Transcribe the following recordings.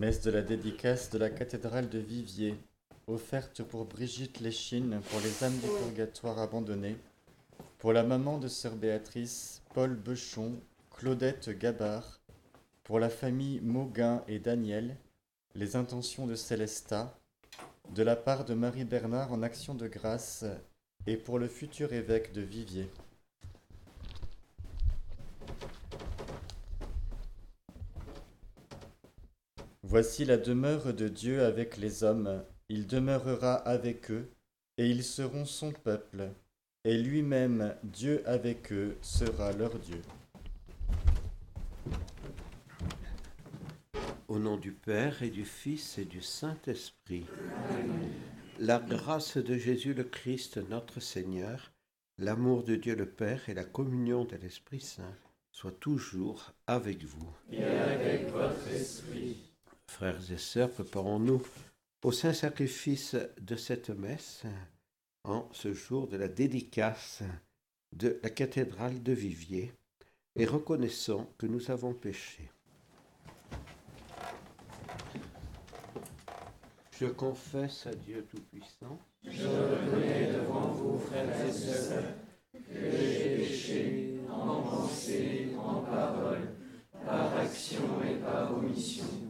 Messe de la dédicace de la cathédrale de Viviers, offerte pour Brigitte Léchine pour les âmes du purgatoire abandonnées, pour la maman de sœur Béatrice, Paul Bechon, Claudette Gabard, pour la famille Mauguin et Daniel, les intentions de Célesta, de la part de Marie Bernard en action de grâce et pour le futur évêque de Viviers. Voici la demeure de Dieu avec les hommes, il demeurera avec eux, et ils seront son peuple, et lui-même, Dieu avec eux, sera leur Dieu. Au nom du Père et du Fils et du Saint-Esprit, la grâce de Jésus le Christ, notre Seigneur, l'amour de Dieu le Père et la communion de l'Esprit Saint soient toujours avec vous. Et avec votre esprit. Frères et sœurs, préparons-nous au saint sacrifice de cette messe en ce jour de la dédicace de la cathédrale de Viviers et reconnaissons que nous avons péché. Je confesse à Dieu Tout-Puissant. Je reconnais devant vous, frères et sœurs, que j'ai péché en pensée, en parole, par action et par omission.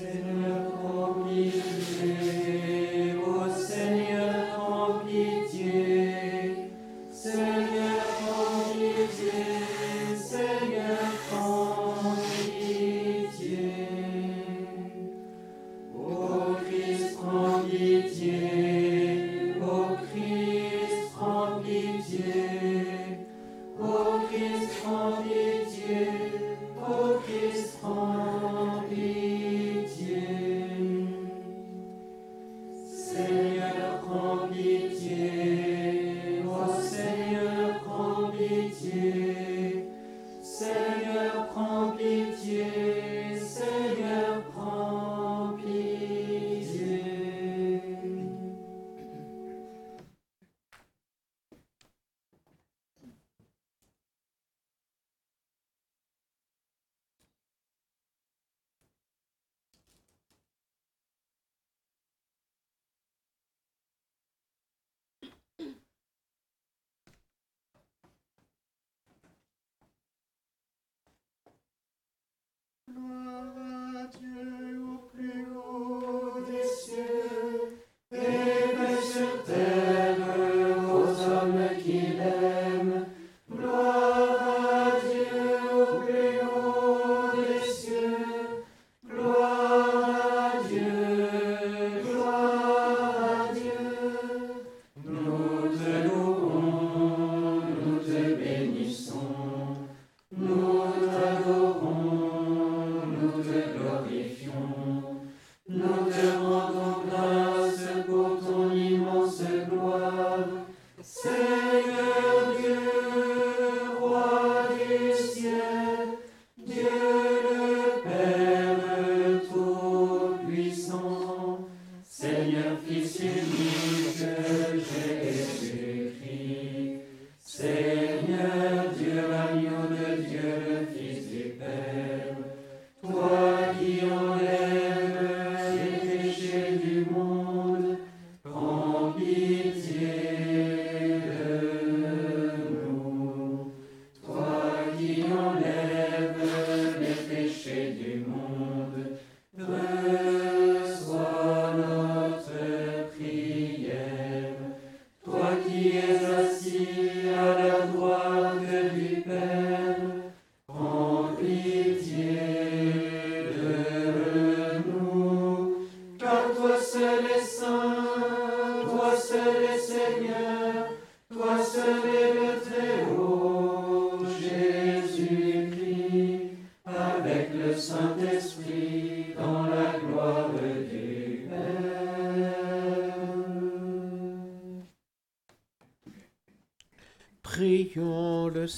Seigneur,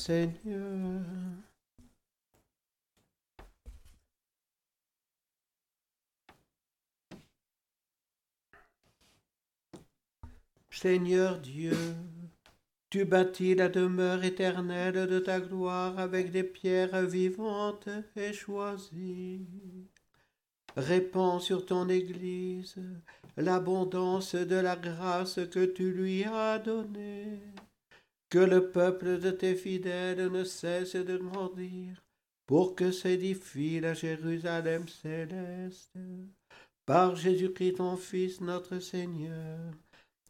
Seigneur. Seigneur Dieu, tu bâtis la demeure éternelle de ta gloire avec des pierres vivantes et choisies. Répands sur ton Église l'abondance de la grâce que tu lui as donnée. Que le peuple de tes fidèles ne cesse de grandir pour que s'édifie la Jérusalem céleste. Par Jésus-Christ ton Fils notre Seigneur,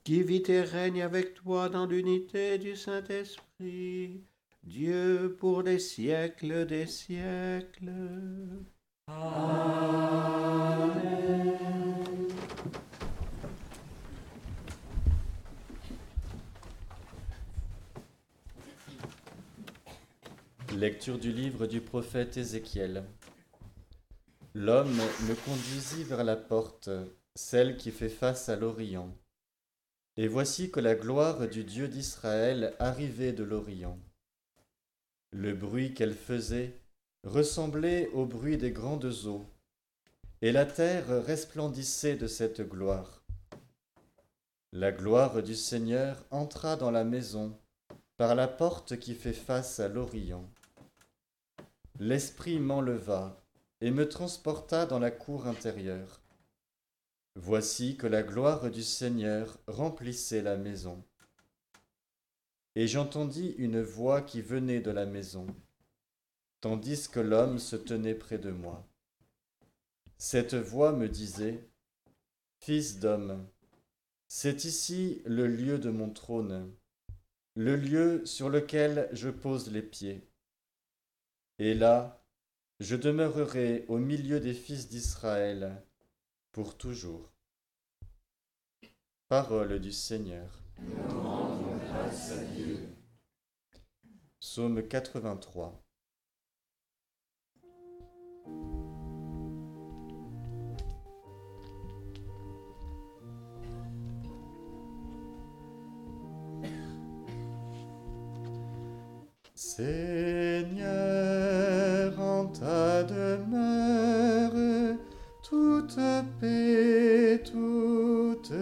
qui vit et règne avec toi dans l'unité du Saint-Esprit, Dieu pour les siècles des siècles. Amen. Lecture du livre du prophète Ézéchiel. L'homme me conduisit vers la porte, celle qui fait face à l'Orient. Et voici que la gloire du Dieu d'Israël arrivait de l'Orient. Le bruit qu'elle faisait ressemblait au bruit des grandes eaux, et la terre resplendissait de cette gloire. La gloire du Seigneur entra dans la maison par la porte qui fait face à l'Orient. L'Esprit m'enleva et me transporta dans la cour intérieure. Voici que la gloire du Seigneur remplissait la maison. Et j'entendis une voix qui venait de la maison, tandis que l'homme se tenait près de moi. Cette voix me disait, Fils d'homme, c'est ici le lieu de mon trône, le lieu sur lequel je pose les pieds. Et là, je demeurerai au milieu des fils d'Israël pour toujours. Parole du Seigneur. Nous rendons grâce à Dieu. Psaume 83. Seigneur, en ta demeure, toute paix, toute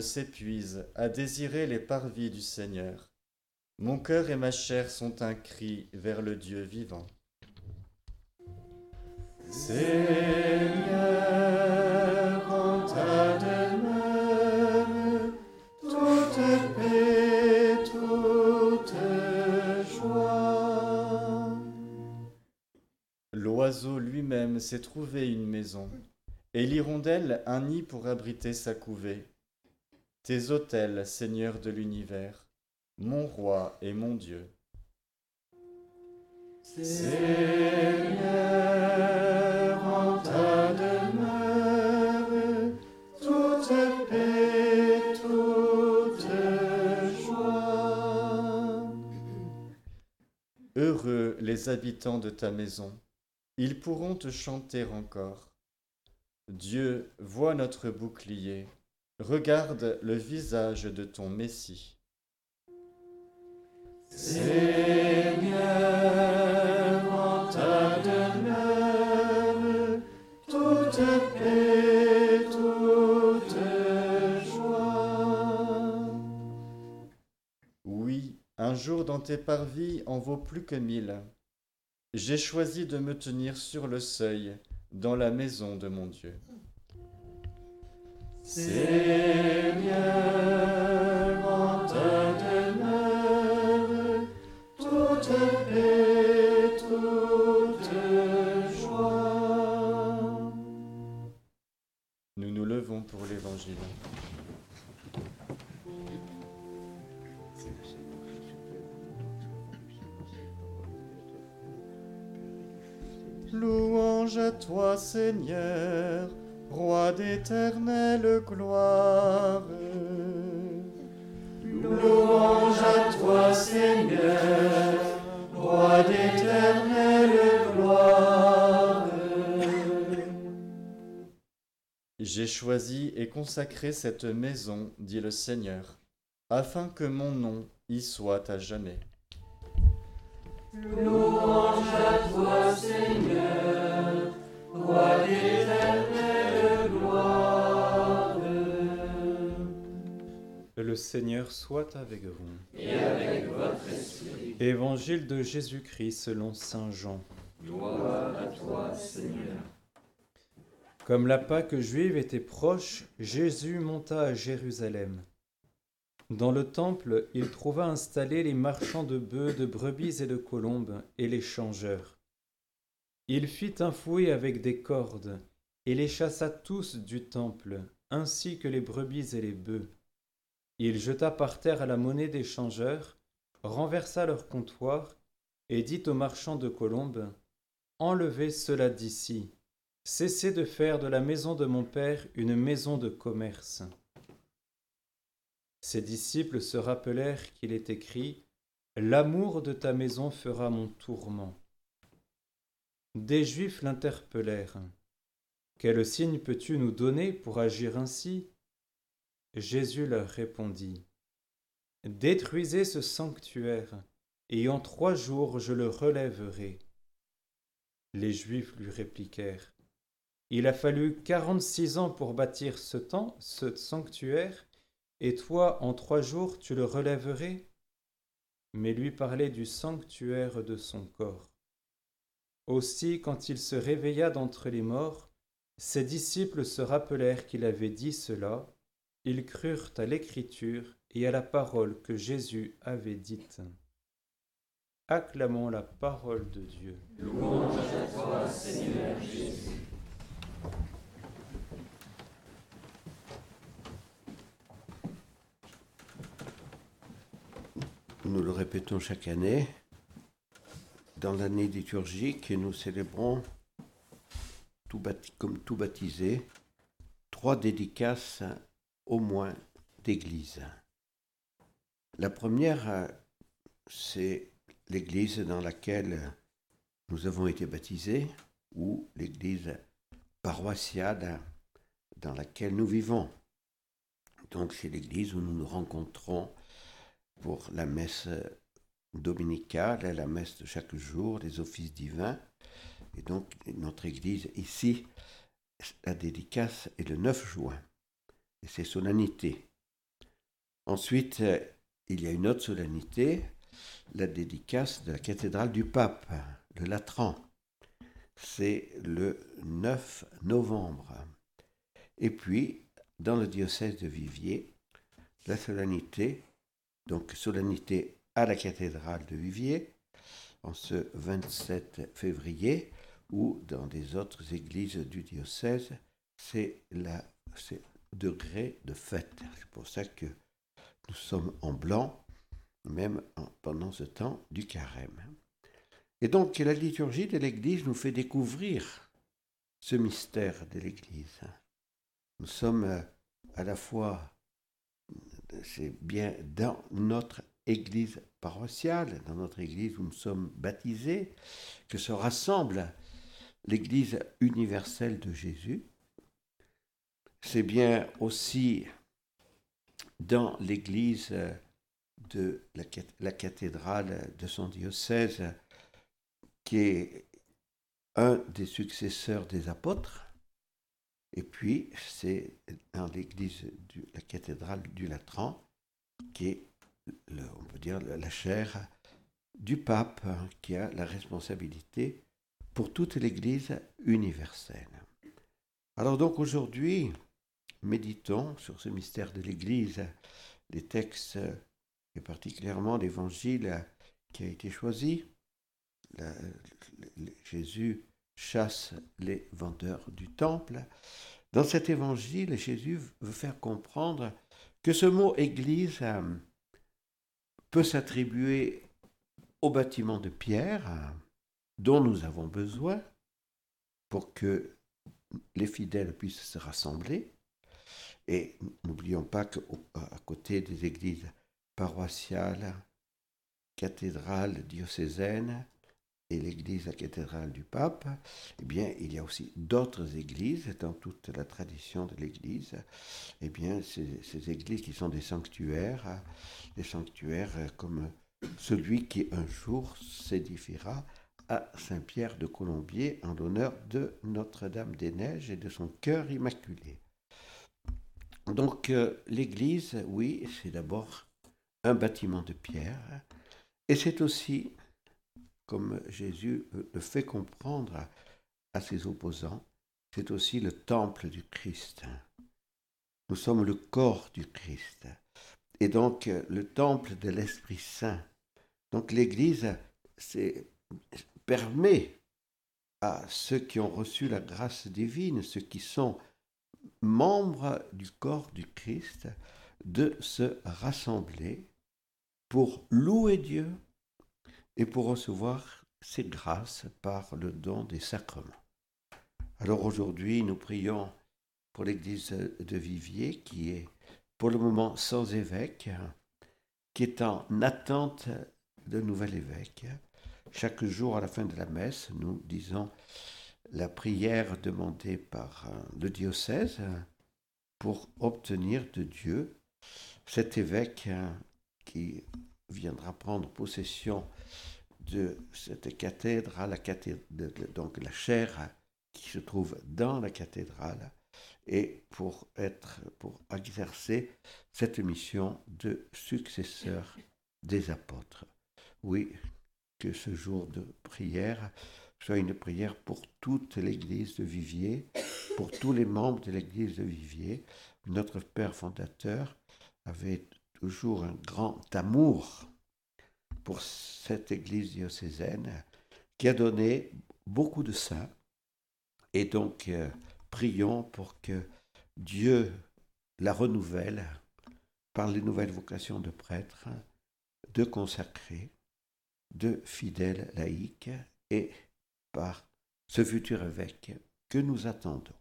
S'épuise à désirer les parvis du Seigneur. Mon cœur et ma chair sont un cri vers le Dieu vivant. Seigneur, en ta demeure, toute paix, toute joie. L'oiseau lui-même s'est trouvé une maison, et l'hirondelle un nid pour abriter sa couvée. Tes autels, Seigneur de l'univers, mon roi et mon Dieu. Seigneur, en ta demeure, toute paix, toute joie. Heureux les habitants de ta maison, ils pourront te chanter encore. Dieu voit notre bouclier, regarde le visage de ton Messie. Seigneur, en ta demeure, toute paix, toute joie. Oui, un jour dans tes parvis en vaut plus que mille. J'ai choisi de me tenir sur le seuil, dans la maison de mon Dieu. Seigneur, en ta demeure, toute paix, toute joie. Nous nous levons pour l'Évangile. Louange à toi, Seigneur, roi d'éternelle gloire. Louange à toi Seigneur, roi d'éternelle gloire. J'ai choisi et consacré cette maison, dit le Seigneur, afin que mon nom y soit à jamais. Louange Le Seigneur soit avec vous. Et avec votre esprit. Évangile de Jésus-Christ selon Saint Jean. Gloire à toi, Seigneur. Comme la Pâque juive était proche, Jésus monta à Jérusalem. Dans le temple, il trouva installés les marchands de bœufs, de brebis et de colombes, et les changeurs. Il fit un fouet avec des cordes, et les chassa tous du temple, ainsi que les brebis et les bœufs. Il jeta par terre la monnaie des changeurs, renversa leur comptoir, et dit aux marchands de colombes, Enlevez cela d'ici, cessez de faire de la maison de mon Père une maison de commerce. Ses disciples se rappelèrent qu'il est écrit L'amour de ta maison fera mon tourment. Des Juifs l'interpellèrent. Quel signe peux-tu nous donner pour agir ainsi? Jésus leur répondit Détruisez ce sanctuaire, et en trois jours je le relèverai. Les Juifs lui répliquèrent Il a fallu quarante-six ans pour bâtir ce, temps, ce sanctuaire, et toi, en trois jours, tu le relèverais Mais lui parlait du sanctuaire de son corps. Aussi, quand il se réveilla d'entre les morts, ses disciples se rappelèrent qu'il avait dit cela, ils crurent à l'écriture et à la parole que Jésus avait dite. Acclamons la parole de Dieu. Nous le répétons chaque année. Dans l'année liturgique, nous célébrons, comme tout baptisé, trois dédicaces au moins d'église. La première, c'est l'église dans laquelle nous avons été baptisés ou l'église paroissiale dans laquelle nous vivons. Donc c'est l'église où nous nous rencontrons pour la messe dominicale, la messe de chaque jour, les offices divins. Et donc notre église ici, la dédicace est le 9 juin. Et c'est solennité. Ensuite, il y a une autre solennité, la dédicace de la cathédrale du pape, le Latran. C'est le 9 novembre. Et puis, dans le diocèse de Viviers, la solennité donc solennité à la cathédrale de Viviers en ce 27 février, ou dans des autres églises du diocèse, c'est le degré de fête. C'est pour ça que nous sommes en blanc, même pendant ce temps du carême. Et donc la liturgie de l'Église nous fait découvrir ce mystère de l'Église. Nous sommes euh, à la fois c'est bien dans notre église paroissiale, dans notre église où nous sommes baptisés, que se rassemble l'église universelle de Jésus. C'est bien aussi dans l'église de la, cathédrale de son diocèse, qui est un des successeurs des apôtres, et puis, c'est dans l'église de la cathédrale du Latran, qui est, on peut dire, la chaire du pape, hein, qui a la responsabilité pour toute l'église universelle. Alors donc aujourd'hui, méditons sur ce mystère de l'église, les textes, et particulièrement l'évangile qui a été choisi. Jésus chasse les vendeurs du temple. Dans cet évangile, Jésus veut faire comprendre que ce mot Église euh, peut s'attribuer au bâtiment de pierre dont nous avons besoin pour que les fidèles puissent se rassembler. Et n'oublions pas qu'à côté des églises paroissiales, cathédrales, diocésaines, et l'église, cathédrale du pape, eh bien, il y a aussi d'autres églises dans toute la tradition de l'église. Eh bien, ces, ces, églises qui sont des sanctuaires, des sanctuaires comme celui qui un jour s'édifiera à Saint-Pierre de Colombier en l'honneur de Notre-Dame-des-Neiges et de son cœur immaculé. Donc euh, l'église, oui, c'est d'abord un bâtiment de pierre, et c'est aussi comme Jésus le fait comprendre à ses opposants, c'est aussi le temple du Christ. Nous sommes le corps du Christ. Et donc le temple de l'Esprit Saint. Donc l'Église permet à ceux qui ont reçu la grâce divine, ceux qui sont membres du corps du Christ, de se rassembler pour louer Dieu et pour recevoir ses grâces par le don des sacrements. Alors aujourd'hui, nous prions pour l'église de Vivier qui est pour le moment sans évêque, qui est en attente de nouvel évêque. Chaque jour à la fin de la messe, nous disons la prière demandée par euh, le diocèse pour obtenir de Dieu cet évêque euh, qui viendra prendre possession de cette cathédrale, donc la chaire qui se trouve dans la cathédrale, et pour être, pour exercer cette mission de successeur des apôtres. Oui, que ce jour de prière soit une prière pour toute l'Église de Vivier, pour tous les membres de l'Église de Vivier. Notre Père fondateur avait toujours un grand amour pour cette Église diocésaine qui a donné beaucoup de saints. Et donc, euh, prions pour que Dieu la renouvelle par les nouvelles vocations de prêtres, de consacrés, de fidèles laïcs et ce futur évêque que nous attendons.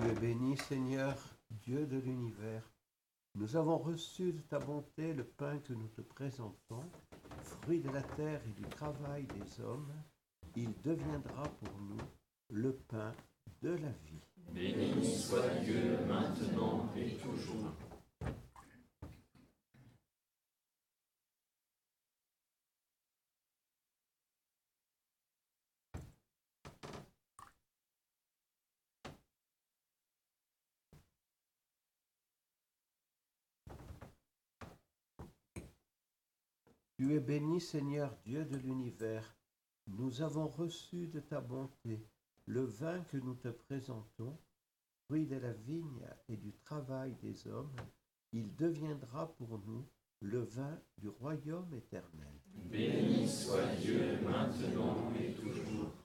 Tu es béni, Seigneur, Dieu de l'univers. Nous avons reçu de ta bonté le pain que nous te présentons, fruit de la terre et du travail des hommes. Il deviendra pour nous le pain de la vie. Béni soit Dieu maintenant et toujours. Tu es béni Seigneur Dieu de l'univers. Nous avons reçu de ta bonté le vin que nous te présentons, fruit de la vigne et du travail des hommes. Il deviendra pour nous le vin du royaume éternel. Béni soit Dieu maintenant et toujours.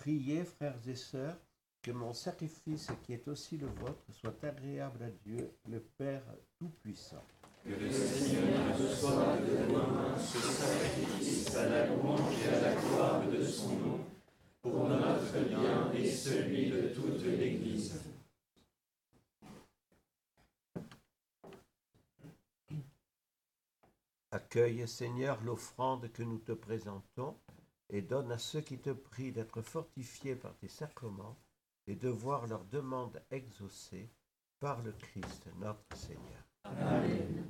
Priez, frères et sœurs, que mon sacrifice, qui est aussi le vôtre, soit agréable à Dieu, le Père Tout-Puissant. Que le Seigneur reçoive de moi ce sacrifice à la louange et à la gloire de son nom, pour notre bien et celui de toute l'Église. Accueille, Seigneur, l'offrande que nous te présentons et donne à ceux qui te prient d'être fortifiés par tes sacrements et de voir leurs demandes exaucées par le Christ notre Seigneur. Amen.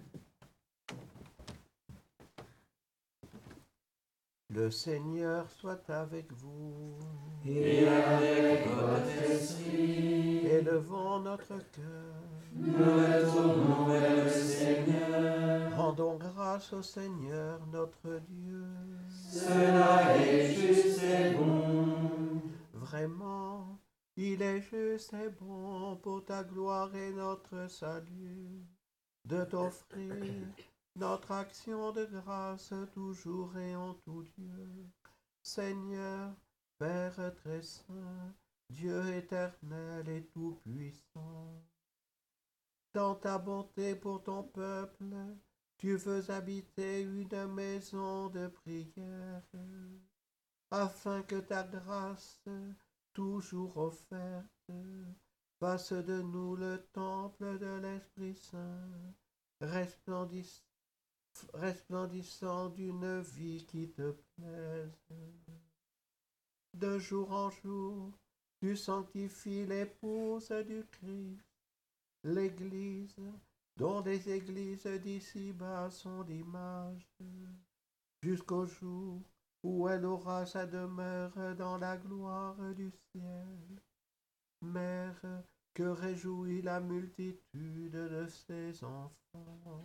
Le Seigneur soit avec vous. Et avec votre esprit, Élevons notre cœur. Nous le Seigneur. Rendons grâce au Seigneur notre Dieu. Cela est juste et bon. Vraiment, il est juste et bon pour ta gloire et notre salut de t'offrir notre action de grâce toujours et en tout lieu. Seigneur, Père très saint, Dieu éternel et tout-puissant, dans ta bonté pour ton peuple, tu veux habiter une maison de prière, afin que ta grâce, toujours offerte, fasse de nous le temple de l'Esprit Saint, resplendissant resplendissant d'une vie qui te plaise. De jour en jour, tu sanctifies l'épouse du Christ, l'Église, dont les églises d'ici-bas sont l'image, jusqu'au jour où elle aura sa demeure dans la gloire du ciel. Mère que réjouit la multitude de ses enfants.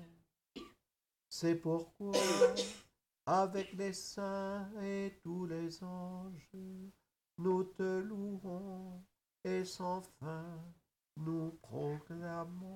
C'est pourquoi, avec les saints et tous les anges, nous te louons et sans fin nous proclamons.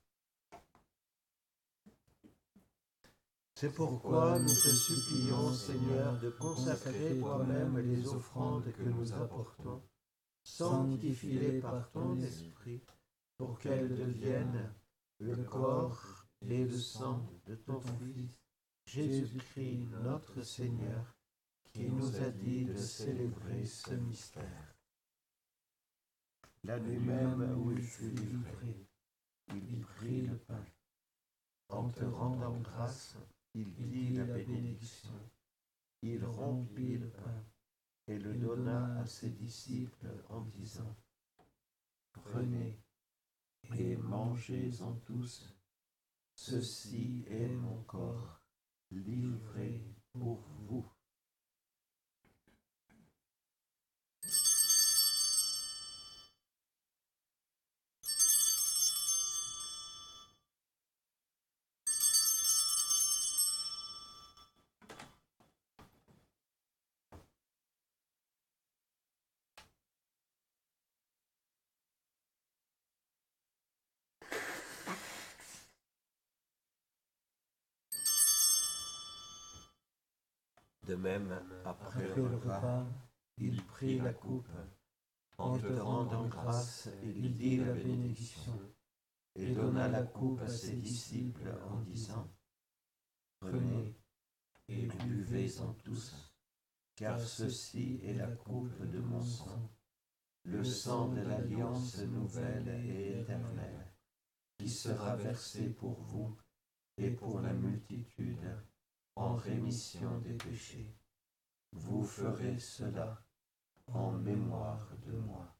C'est pourquoi nous te supplions, Seigneur, de consacrer toi-même les offrandes que nous apportons, sanctifie-les par ton esprit, pour qu'elles deviennent le corps et le sang de ton Fils, Jésus-Christ notre Seigneur, qui nous a dit de célébrer ce mystère. La nuit même où il fut livré, il prit le pain. En te rendant grâce, il dit la bénédiction. Il rompit le pain et le donna à ses disciples en disant, Prenez et mangez-en tous, ceci est mon corps livré pour vous. Même, après le repas, il prit la coupe. En te rendant grâce, il dit la bénédiction et donna la coupe à ses disciples en disant, Prenez et buvez-en tous, car ceci est la coupe de mon sang, le sang de l'alliance nouvelle et éternelle, qui sera versé pour vous et pour la multitude en rémission des péchés. Vous ferez cela en mémoire de moi.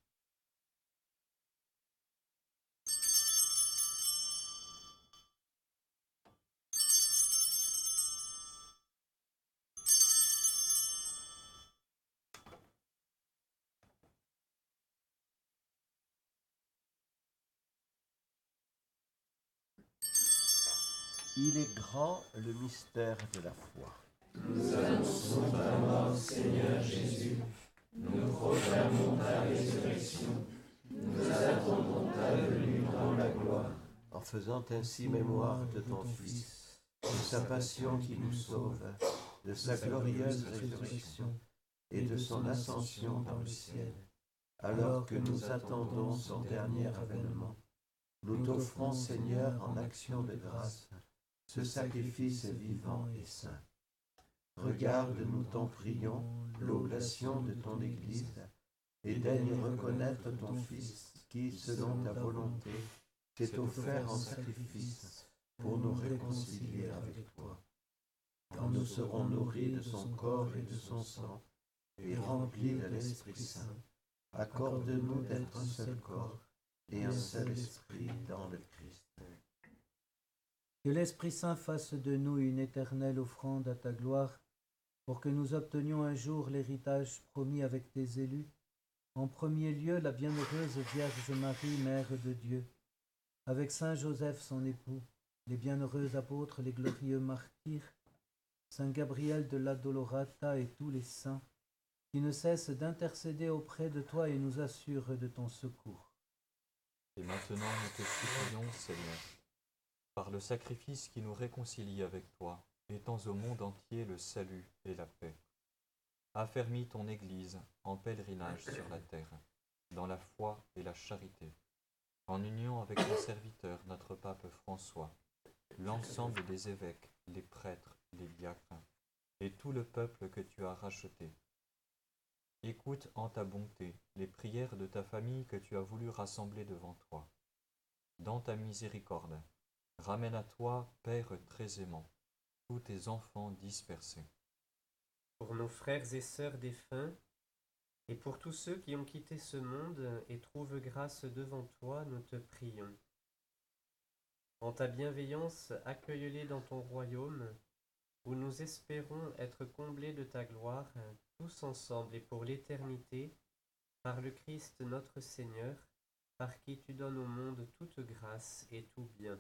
Il est grand le mystère de la foi. Nous annonçons ta mort, Seigneur Jésus. Nous proclamons ta résurrection. Nous attendons ta venue dans la gloire. En faisant ainsi mémoire de ton Fils, de sa passion qui nous sauve, de sa glorieuse résurrection et de son ascension dans le ciel, alors que nous attendons son dernier avènement, nous t'offrons, Seigneur, en action de grâce, ce sacrifice vivant et saint. Regarde, nous t'en prions, l'oblation de ton Église, et daigne reconnaître ton Fils, qui, selon ta volonté, s'est offert en sacrifice pour nous réconcilier avec toi. Quand nous serons nourris de son corps et de son sang, et remplis de l'Esprit Saint, accorde-nous d'être un seul corps et un seul esprit dans le Christ. Que l'Esprit Saint fasse de nous une éternelle offrande à ta gloire, pour que nous obtenions un jour l'héritage promis avec tes élus, en premier lieu la bienheureuse Vierge Marie, Mère de Dieu, avec Saint Joseph son époux, les bienheureux apôtres, les glorieux martyrs, Saint Gabriel de la Dolorata et tous les saints, qui ne cessent d'intercéder auprès de toi et nous assurent de ton secours. Et maintenant nous te supplions, Seigneur, par le sacrifice qui nous réconcilie avec toi, étends au monde entier le salut et la paix. Affermis ton Église en pèlerinage sur la terre, dans la foi et la charité, en union avec ton serviteur, notre pape François, l'ensemble des évêques, les prêtres, les diacres, et tout le peuple que tu as racheté. Écoute en ta bonté les prières de ta famille que tu as voulu rassembler devant toi. Dans ta miséricorde, ramène à toi, Père très aimant, tous tes enfants dispersés. Pour nos frères et sœurs défunts, et pour tous ceux qui ont quitté ce monde et trouvent grâce devant toi, nous te prions. En ta bienveillance, accueille-les dans ton royaume, où nous espérons être comblés de ta gloire, tous ensemble et pour l'éternité, par le Christ notre Seigneur, par qui tu donnes au monde toute grâce et tout bien.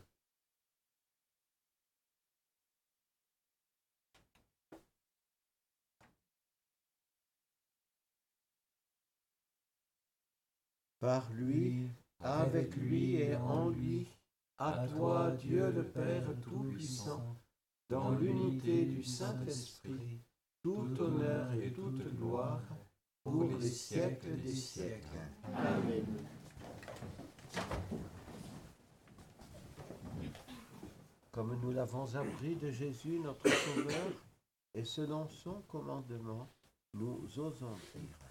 Par lui, avec lui et en lui, à toi, Dieu le Père Tout-Puissant, dans l'unité du Saint-Esprit, tout honneur et toute gloire pour les siècles des siècles. Amen. Comme nous l'avons appris de Jésus, notre Sauveur, et selon son commandement, nous osons dire.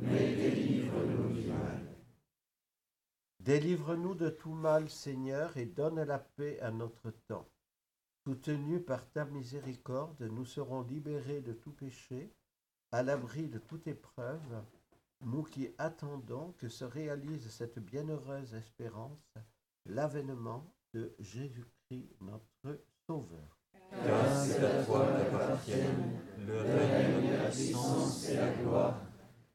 mais délivre-nous de tout mal, Seigneur, et donne la paix à notre temps. Soutenus par ta miséricorde, nous serons libérés de tout péché, à l'abri de toute épreuve, nous qui attendons que se réalise cette bienheureuse espérance, l'avènement de Jésus-Christ notre Sauveur. C'est à toi le règne, la puissance et la gloire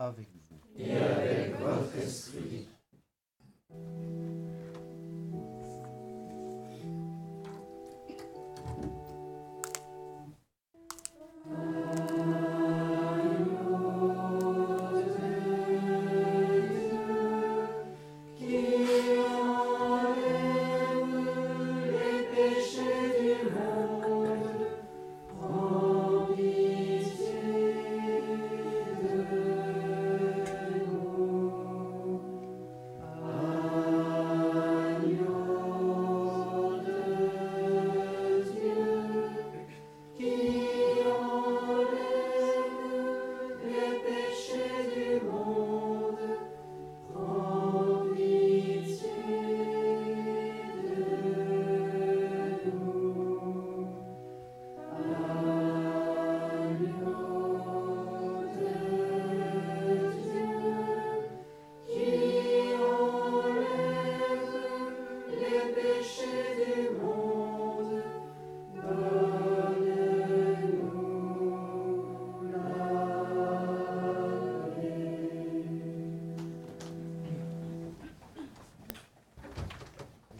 avec vous. Et avec votre esprit.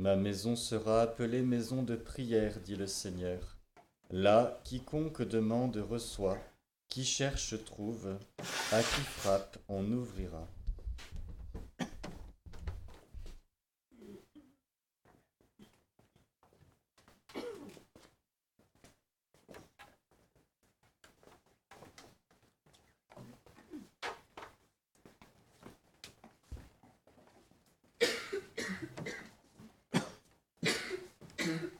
Ma maison sera appelée maison de prière, dit le Seigneur. Là, quiconque demande reçoit, qui cherche trouve, à qui frappe on ouvrira. Mm-hmm.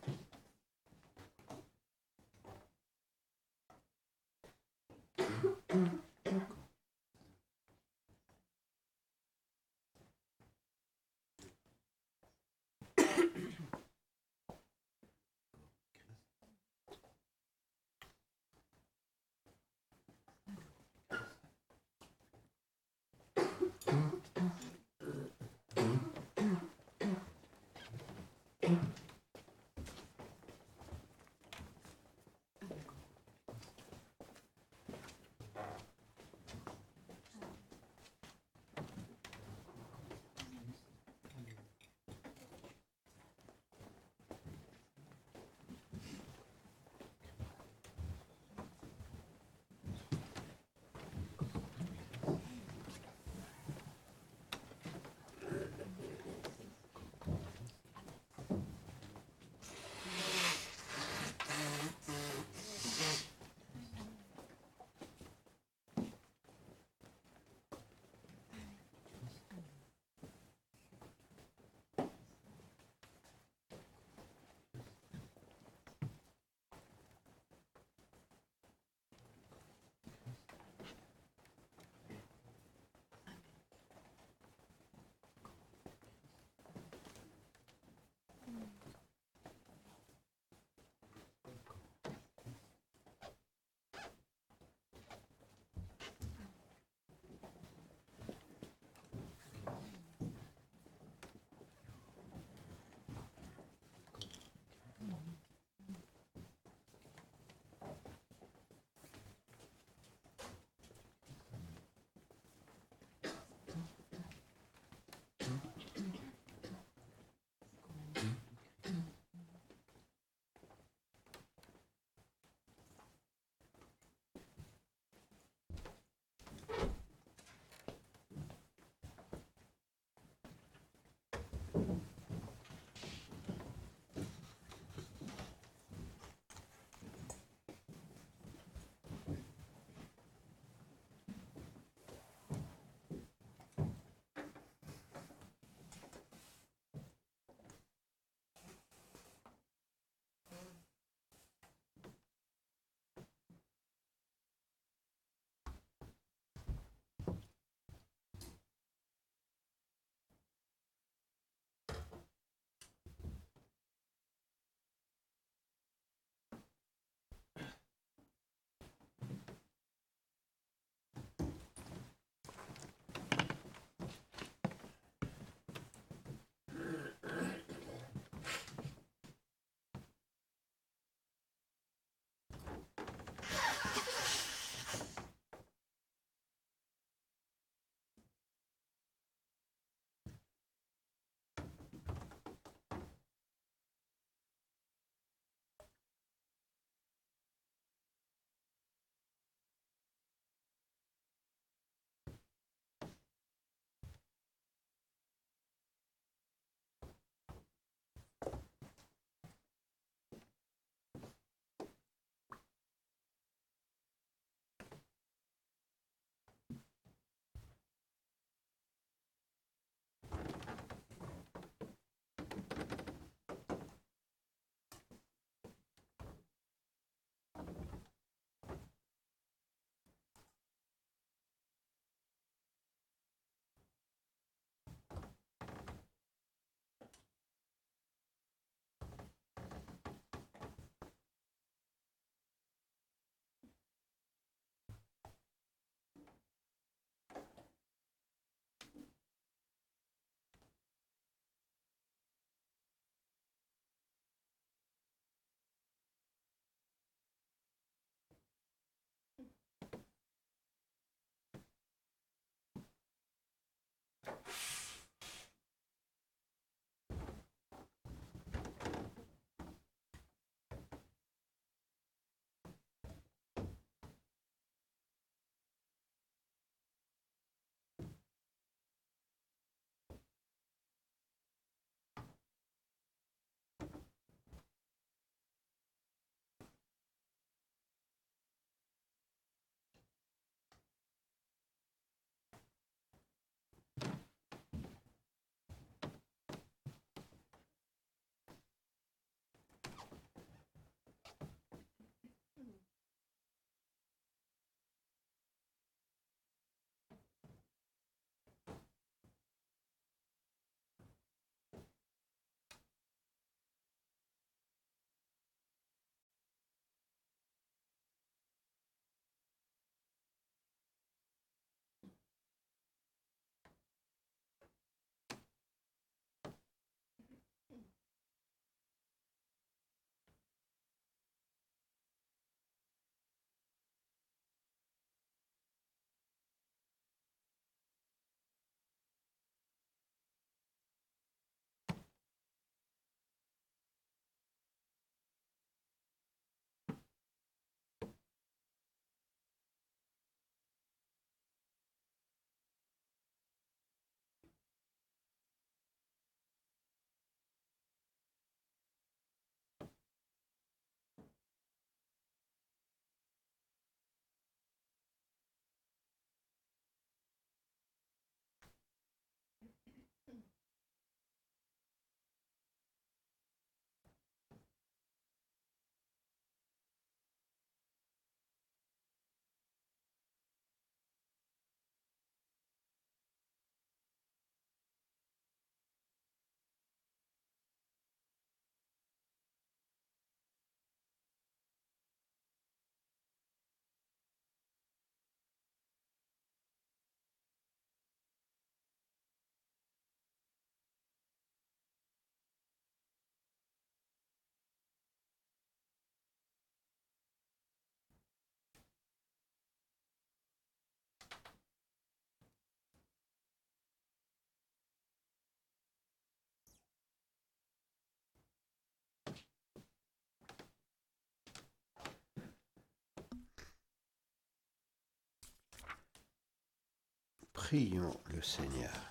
Prions le Seigneur.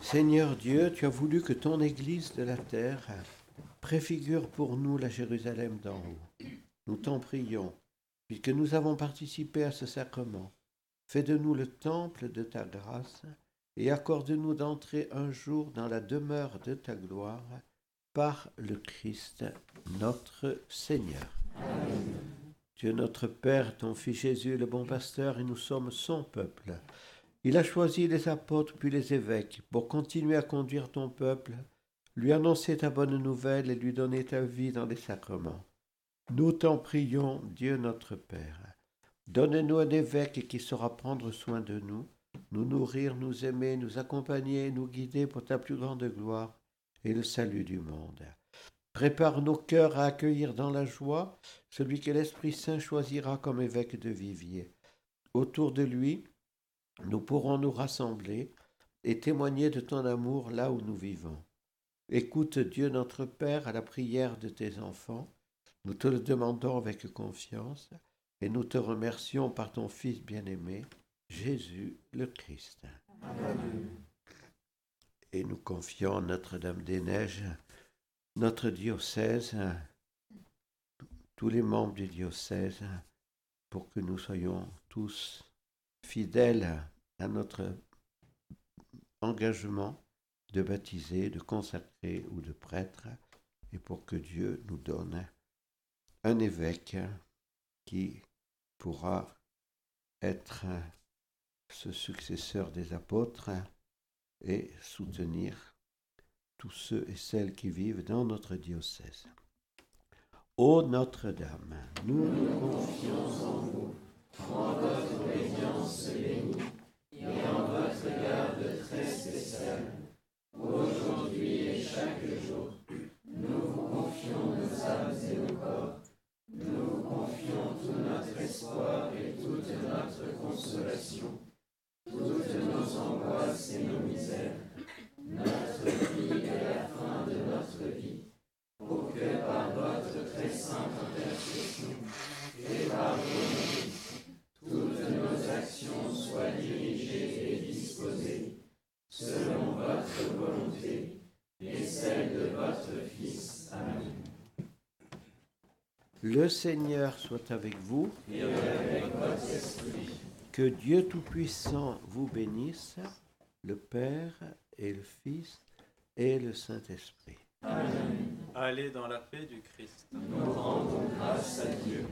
Seigneur Dieu, tu as voulu que ton Église de la terre préfigure pour nous la Jérusalem d'en haut. Nous t'en prions, puisque nous avons participé à ce sacrement. Fais de nous le temple de ta grâce et accorde-nous d'entrer un jour dans la demeure de ta gloire par le Christ notre Seigneur. Dieu notre Père, ton Fils Jésus, le bon pasteur, et nous sommes son peuple. Il a choisi les apôtres puis les évêques pour continuer à conduire ton peuple, lui annoncer ta bonne nouvelle et lui donner ta vie dans les sacrements. Nous t'en prions, Dieu notre Père. Donne-nous un évêque qui saura prendre soin de nous, nous nourrir, nous aimer, nous accompagner, nous guider pour ta plus grande gloire et le salut du monde. Prépare nos cœurs à accueillir dans la joie celui que l'Esprit Saint choisira comme évêque de Vivier. Autour de lui, nous pourrons nous rassembler et témoigner de ton amour là où nous vivons. Écoute Dieu notre Père à la prière de tes enfants. Nous te le demandons avec confiance et nous te remercions par ton Fils bien-aimé, Jésus le Christ. Et nous confions Notre-Dame-des-Neiges, notre diocèse, tous les membres du diocèse, pour que nous soyons tous fidèles à notre engagement de baptiser, de consacrer ou de prêtre, et pour que Dieu nous donne un évêque qui pourra être ce successeur des apôtres et soutenir tous ceux et celles qui vivent dans notre diocèse. Ô Notre-Dame, nous nous confions en vous, en votre obédience bénie et en votre garde très spéciale. Aujourd'hui et chaque jour, nous vous confions nos âmes et nos corps, nous vous confions tout notre espoir et toute notre consolation toutes nos angoisses et nos misères, notre vie et la fin de notre vie, pour que par votre très sainte intercession et par vos toutes nos actions soient dirigées et disposées selon votre volonté et celle de votre Fils. Amen. Le Seigneur soit avec vous et avec votre esprit. Que Dieu Tout-Puissant vous bénisse, le Père et le Fils et le Saint-Esprit. Amen. Allez dans la paix du Christ. Nous rendons grâce à Dieu.